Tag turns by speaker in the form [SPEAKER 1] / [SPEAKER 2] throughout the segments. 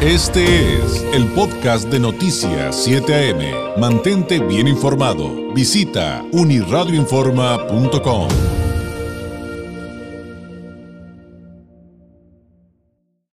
[SPEAKER 1] Este es el podcast de Noticias 7 AM. Mantente bien informado. Visita uniradioinforma.com.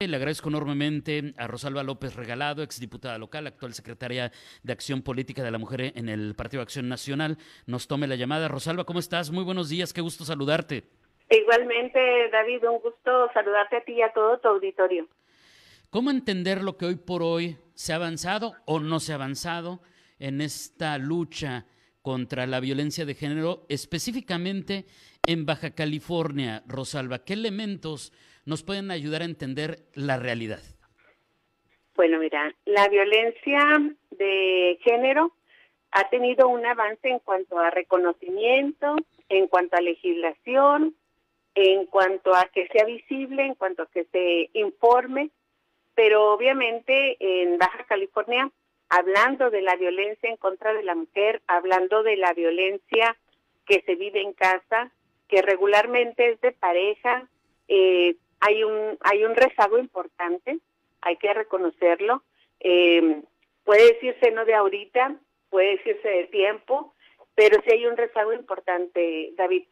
[SPEAKER 2] Le agradezco enormemente a Rosalba López Regalado, exdiputada local, actual secretaria de Acción Política de la Mujer en el Partido Acción Nacional. Nos tome la llamada. Rosalba, ¿cómo estás? Muy buenos días, qué gusto saludarte.
[SPEAKER 3] Igualmente, David, un gusto saludarte a ti y a todo tu auditorio.
[SPEAKER 2] ¿Cómo entender lo que hoy por hoy se ha avanzado o no se ha avanzado en esta lucha contra la violencia de género, específicamente en Baja California, Rosalba? ¿Qué elementos nos pueden ayudar a entender la realidad?
[SPEAKER 3] Bueno, mira, la violencia de género ha tenido un avance en cuanto a reconocimiento, en cuanto a legislación, en cuanto a que sea visible, en cuanto a que se informe pero obviamente en Baja California, hablando de la violencia en contra de la mujer, hablando de la violencia que se vive en casa, que regularmente es de pareja, eh, hay un hay un rezago importante, hay que reconocerlo. Eh, puede decirse no de ahorita, puede decirse de tiempo, pero sí hay un rezago importante, David.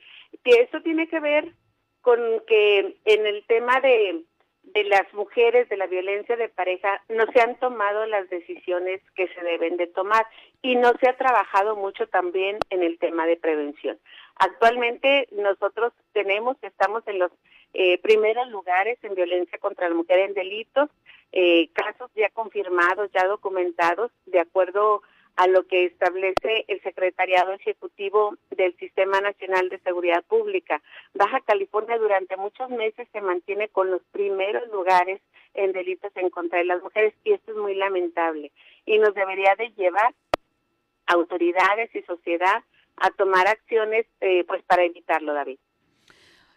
[SPEAKER 3] Y eso tiene que ver con que en el tema de de las mujeres de la violencia de pareja no se han tomado las decisiones que se deben de tomar y no se ha trabajado mucho también en el tema de prevención. Actualmente nosotros tenemos, estamos en los eh, primeros lugares en violencia contra la mujer en delitos, eh, casos ya confirmados, ya documentados, de acuerdo a lo que establece el Secretariado Ejecutivo del Sistema Nacional de Seguridad Pública. Baja California durante muchos meses se mantiene con los primeros lugares en delitos en contra de las mujeres y esto es muy lamentable y nos debería de llevar autoridades y sociedad a tomar acciones eh, pues para evitarlo, David.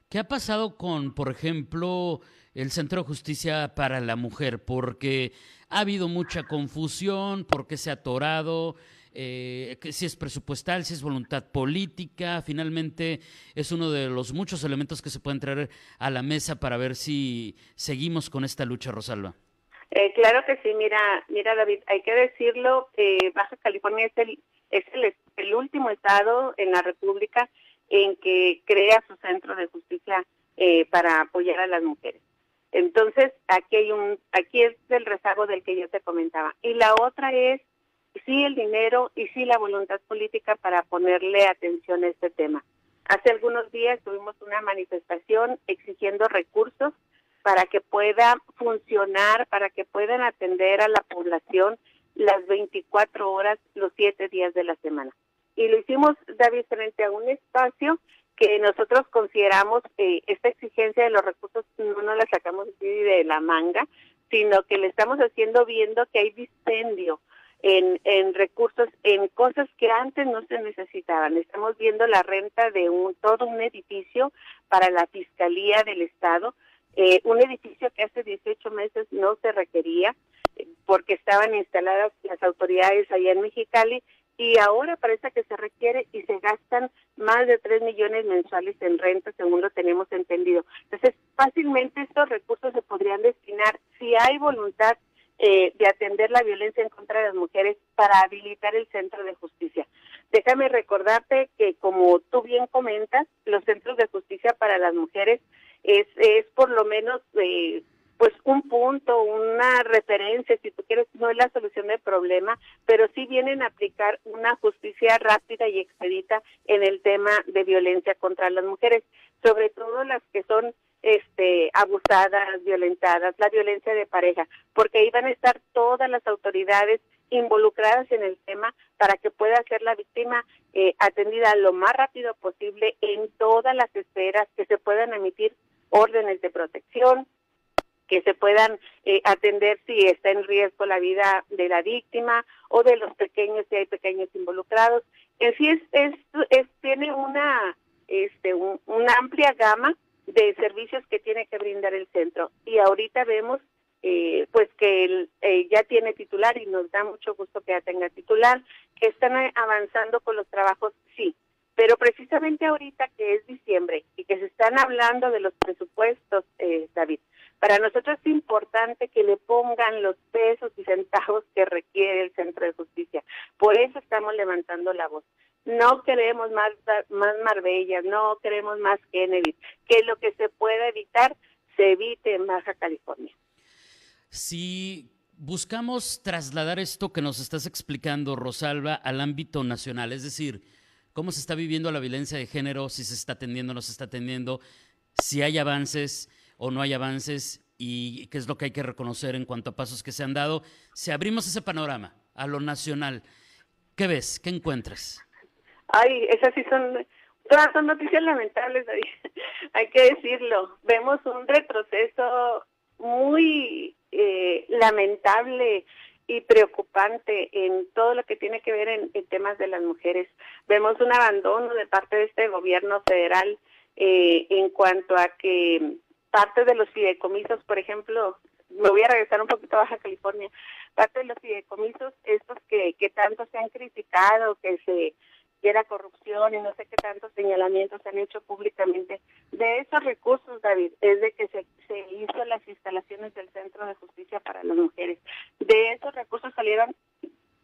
[SPEAKER 2] ¿Qué ha pasado con, por ejemplo, el Centro de Justicia para la Mujer? Porque ha habido mucha confusión, porque se ha atorado, eh, si es presupuestal, si es voluntad política. Finalmente es uno de los muchos elementos que se pueden traer a la mesa para ver si seguimos con esta lucha, Rosalba.
[SPEAKER 3] Eh, claro que sí, mira, mira David, hay que decirlo, eh, Baja California es el, es el, el último estado en la República en que crea su centro de justicia eh, para apoyar a las mujeres. Entonces, aquí hay un, aquí es el rezago del que yo te comentaba. Y la otra es sí el dinero y sí la voluntad política para ponerle atención a este tema. Hace algunos días tuvimos una manifestación exigiendo recursos para que pueda funcionar, para que puedan atender a la población las 24 horas, los 7 días de la semana y lo hicimos, David, frente a un espacio que nosotros consideramos eh, esta exigencia de los recursos no nos la sacamos de la manga, sino que le estamos haciendo viendo que hay dispendio en, en recursos, en cosas que antes no se necesitaban. Estamos viendo la renta de un todo un edificio para la Fiscalía del Estado, eh, un edificio que hace 18 meses no se requería eh, porque estaban instaladas las autoridades allá en Mexicali y ahora parece que se requiere y se gastan más de 3 millones mensuales en renta, según lo tenemos entendido. Entonces, fácilmente estos recursos se podrían destinar, si hay voluntad eh, de atender la violencia en contra de las mujeres, para habilitar el centro de justicia. Déjame recordarte que, como tú bien comentas, los centros de justicia para las mujeres es, es por lo menos... Eh, pues un punto, una referencia, si tú quieres, no es la solución del problema, pero sí vienen a aplicar una justicia rápida y expedita en el tema de violencia contra las mujeres, sobre todo las que son este abusadas, violentadas, la violencia de pareja, porque ahí van a estar todas las autoridades involucradas en el tema para que pueda ser la víctima eh, atendida lo más rápido posible en todas las esferas que se puedan emitir órdenes de protección, que se puedan eh, atender si está en riesgo la vida de la víctima o de los pequeños si hay pequeños involucrados. En sí es, es, tiene una este una amplia gama de servicios que tiene que brindar el centro y ahorita vemos eh, pues que eh, ya tiene titular y nos da mucho gusto que ya tenga titular, que están avanzando con los trabajos, sí, pero precisamente ahorita que es diciembre y que se están hablando de los presupuestos, David, Para nosotros es importante que le pongan los pesos y centavos que requiere el Centro de Justicia. Por eso estamos levantando la voz. No queremos más, más Marbella, no queremos más Kennedy. Que lo que se pueda evitar, se evite en Baja California.
[SPEAKER 2] Si buscamos trasladar esto que nos estás explicando, Rosalba, al ámbito nacional, es decir, cómo se está viviendo la violencia de género, si se está atendiendo o no se está atendiendo, si hay avances o no hay avances y qué es lo que hay que reconocer en cuanto a pasos que se han dado. Si abrimos ese panorama a lo nacional, ¿qué ves? ¿Qué encuentras?
[SPEAKER 3] Ay, esas sí son, todas son noticias lamentables, hay que decirlo. Vemos un retroceso muy eh, lamentable y preocupante en todo lo que tiene que ver en, temas de las mujeres. Vemos un abandono de parte de este gobierno federal eh, en cuanto a que parte de los fideicomisos, por ejemplo, me voy a regresar un poquito a Baja California, parte de los fideicomisos, estos que, que tanto se han criticado, que se era corrupción y no sé qué tantos señalamientos se han hecho públicamente. De esos recursos, David, es de que se, se hizo las instalaciones del Centro de Justicia para las Mujeres. De esos recursos salieron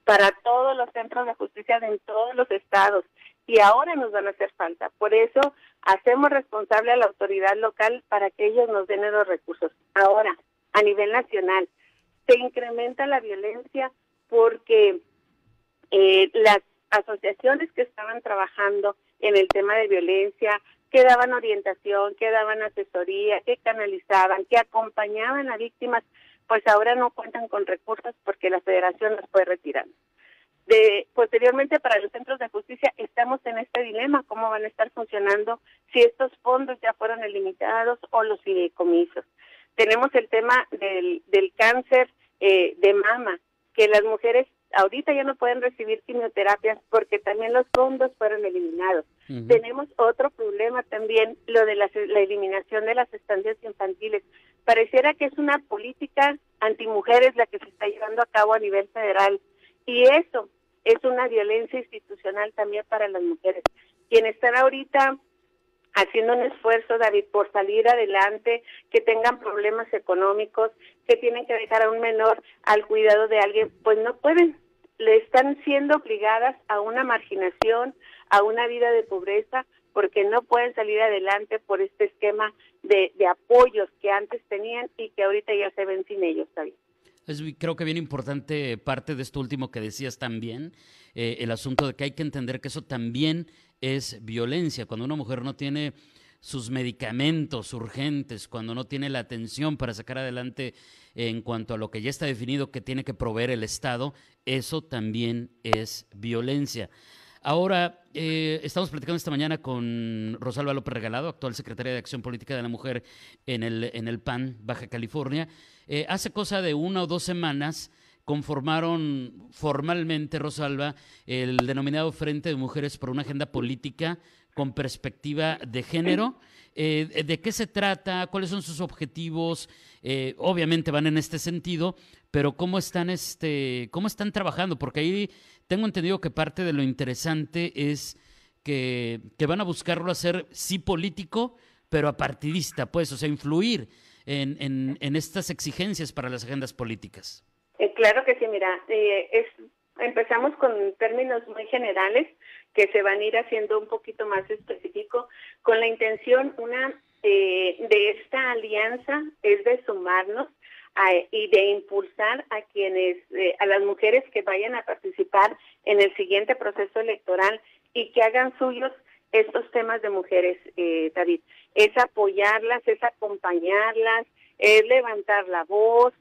[SPEAKER 3] para todos los centros de justicia en todos los estados y ahora nos van a hacer falta. Por eso hacemos responsable a la autoridad local para que ellos nos den los recursos. Ahora, a nivel nacional, se incrementa la violencia porque eh, las asociaciones que estaban trabajando en el tema de violencia, que daban orientación, que daban asesoría, que canalizaban, que acompañaban a víctimas, pues ahora no cuentan con recursos porque la federación las fue retirando. De, posteriormente para los centros de justicia estamos en este dilema, cómo van a estar funcionando si estos fondos ya fueron eliminados o los fideicomisos. Tenemos el tema del, del cáncer eh, de mama, que las mujeres ahorita ya no pueden recibir quimioterapias porque también los fondos fueron eliminados. Tenemos otro problema también, lo de la, eliminación de las estancias infantiles. Pareciera que es una política antimujeres la que se está llevando a cabo a nivel federal y eso es una violencia institucional también para las mujeres. Quienes están ahorita haciendo un esfuerzo, David, por salir adelante, que tengan problemas económicos, que tienen que dejar a un menor al cuidado de alguien, pues no pueden, le están siendo obligadas a una marginación, a una vida de pobreza, porque no pueden salir adelante por este esquema de, apoyos que antes tenían y que ahorita ya se ven sin ellos también.
[SPEAKER 2] Es, creo que bien importante parte de esto último que decías también, eh, el asunto de que hay que entender que eso también es violencia. Cuando una mujer no tiene sus medicamentos urgentes, cuando no tiene la atención para sacar adelante en cuanto a lo que ya está definido que tiene que proveer el Estado, eso también es violencia. Ahora, eh, estamos platicando esta mañana con Rosalba López Regalado, actual secretaria de Acción Política de la Mujer en el, en el PAN, Baja California. Eh, hace cosa de una o dos semanas conformaron formalmente, Rosalba, el denominado Frente de Mujeres por una Agenda Política con perspectiva de género. Eh, ¿De qué se trata? ¿Cuáles son sus objetivos? Eh, obviamente van en este sentido, pero ¿cómo están, este, ¿cómo están trabajando? Porque ahí tengo entendido que parte de lo interesante es que, que van a buscarlo hacer sí político, pero apartidista, pues, o sea, influir en, en, en estas exigencias para las agendas políticas.
[SPEAKER 3] Eh, claro que sí, mira, es, empezamos con términos muy generales que se van a ir haciendo un poquito más específico con la intención una eh, de esta alianza es de sumarnos y de impulsar a quienes eh, a las mujeres que vayan a participar en el siguiente proceso electoral y que hagan suyos estos temas de mujeres, eh, David. Es apoyarlas, es acompañarlas, es levantar la voz,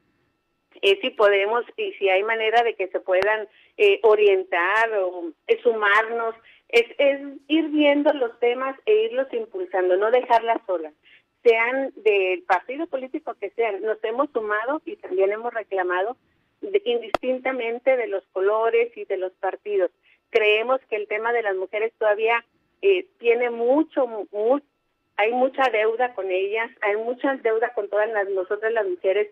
[SPEAKER 3] es si podemos y si hay manera de que se puedan eh, orientar o sumarnos, es, es ir viendo los temas e irlos impulsando, no dejarlas solas sean del partido político que sean, nos hemos sumado y también hemos reclamado indistintamente de los colores y de los partidos. Creemos que el tema de las mujeres todavía eh, tiene mucho, hay mucha deuda con ellas, hay mucha deuda con todas las, nosotras las mujeres,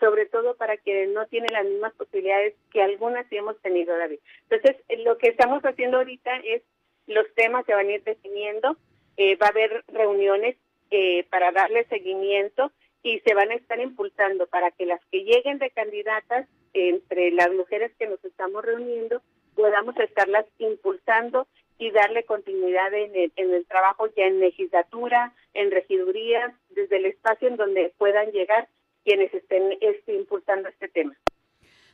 [SPEAKER 3] sobre todo para quienes no tienen las mismas posibilidades que algunas sí hemos tenido, David. Entonces, lo que estamos haciendo ahorita es los temas se van a ir definiendo, eh, va a haber reuniones eh, para darle seguimiento y se van a estar impulsando para que las que lleguen de candidatas, entre las mujeres que nos estamos reuniendo, podamos estarlas impulsando y darle continuidad en el, en el trabajo ya en legislatura, en regidurías, desde el espacio en donde puedan llegar quienes estén este, impulsando este tema.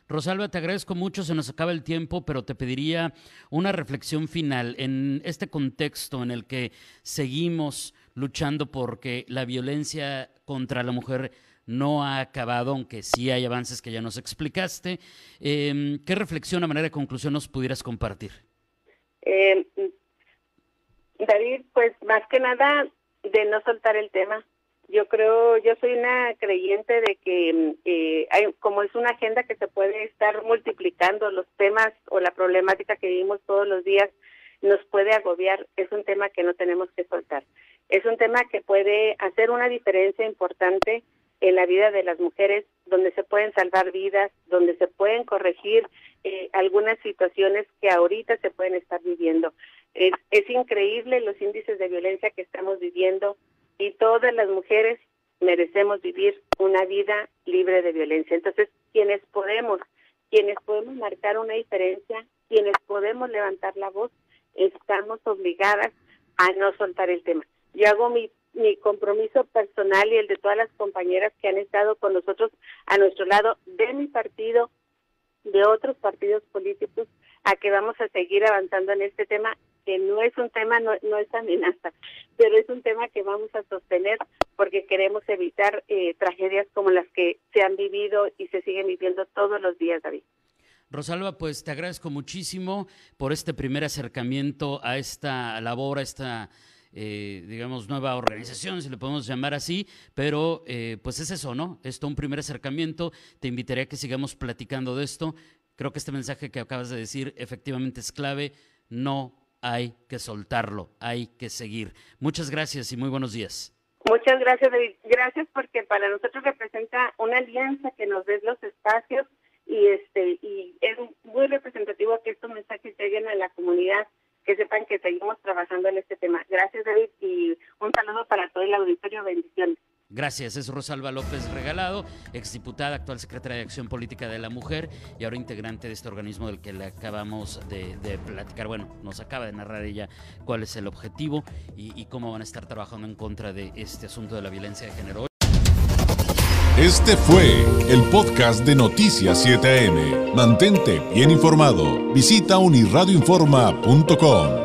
[SPEAKER 2] Rosalba, te agradezco mucho, se nos acaba el tiempo, pero te pediría una reflexión final en este contexto en el que seguimos luchando porque la violencia contra la mujer no ha acabado, aunque sí hay avances que ya nos explicaste. Em, ¿Qué reflexión a manera de conclusión nos pudieras compartir?
[SPEAKER 3] Eh, David, pues más que nada de no soltar el tema. Yo creo, yo soy una creyente de que eh, hay, como es una agenda que se puede estar multiplicando los temas o la problemática que vivimos todos los días nos puede agobiar, es un tema que no tenemos que soltar. Es un tema que puede hacer una diferencia importante en la vida de las mujeres, donde se pueden salvar vidas, donde se pueden corregir eh, algunas situaciones que ahorita se pueden estar viviendo. Es, es increíble los índices de violencia que estamos viviendo y todas las mujeres merecemos vivir una vida libre de violencia. Entonces, quienes podemos, quienes podemos marcar una diferencia, quienes podemos levantar la voz, estamos obligadas a no soltar el tema. Yo hago mi mi compromiso personal y el de todas las compañeras que han estado con nosotros a nuestro lado de mi partido, de otros partidos políticos, a que vamos a seguir avanzando en este tema, no es un tema, no, no es amenaza, pero es un tema que vamos a sostener porque queremos evitar eh, tragedias como las que se han vivido y se siguen viviendo todos los días, David.
[SPEAKER 2] Rosalba, pues te agradezco muchísimo por este primer acercamiento a esta labor, a esta eh, digamos, nueva organización, si le podemos llamar así, pero eh, pues es eso, ¿no? Esto, un primer acercamiento, te invitaría a que sigamos platicando de esto. Creo que este mensaje que acabas de decir efectivamente es clave, no hay que soltarlo, hay que seguir. Muchas gracias y muy buenos días.
[SPEAKER 3] Muchas gracias, David. Gracias porque para nosotros representa una alianza que nos dé los espacios y este y es muy representativo que estos mensajes lleguen a la comunidad que sepan que seguimos trabajando en este tema. Gracias, David, y un saludo para todo el auditorio. Bendiciones.
[SPEAKER 2] Gracias, es Rosalba López Regalado, exdiputada, actual secretaria de Acción Política de la Mujer y ahora integrante de este organismo del que le acabamos de, platicar. Bueno, nos acaba de narrar ella cuál es el objetivo y, y cómo van a estar trabajando en contra de este asunto de la violencia de género.
[SPEAKER 1] Este fue el podcast de Noticias 7am. Mantente bien informado. Visita unirradioinforma.com.